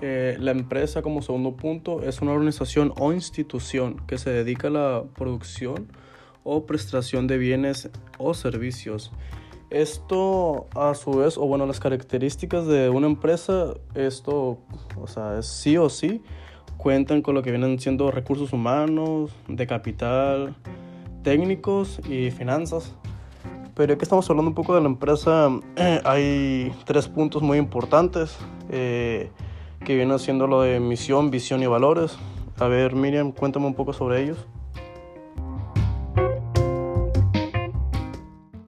Eh, la empresa como segundo punto es una organización o institución que se dedica a la producción o prestación de bienes o servicios. Esto a su vez, o bueno, las características de una empresa, esto, o sea, es sí o sí, cuentan con lo que vienen siendo recursos humanos, de capital, técnicos y finanzas. Pero ya que estamos hablando un poco de la empresa, hay tres puntos muy importantes eh, que vienen siendo lo de misión, visión y valores. A ver, Miriam, cuéntame un poco sobre ellos.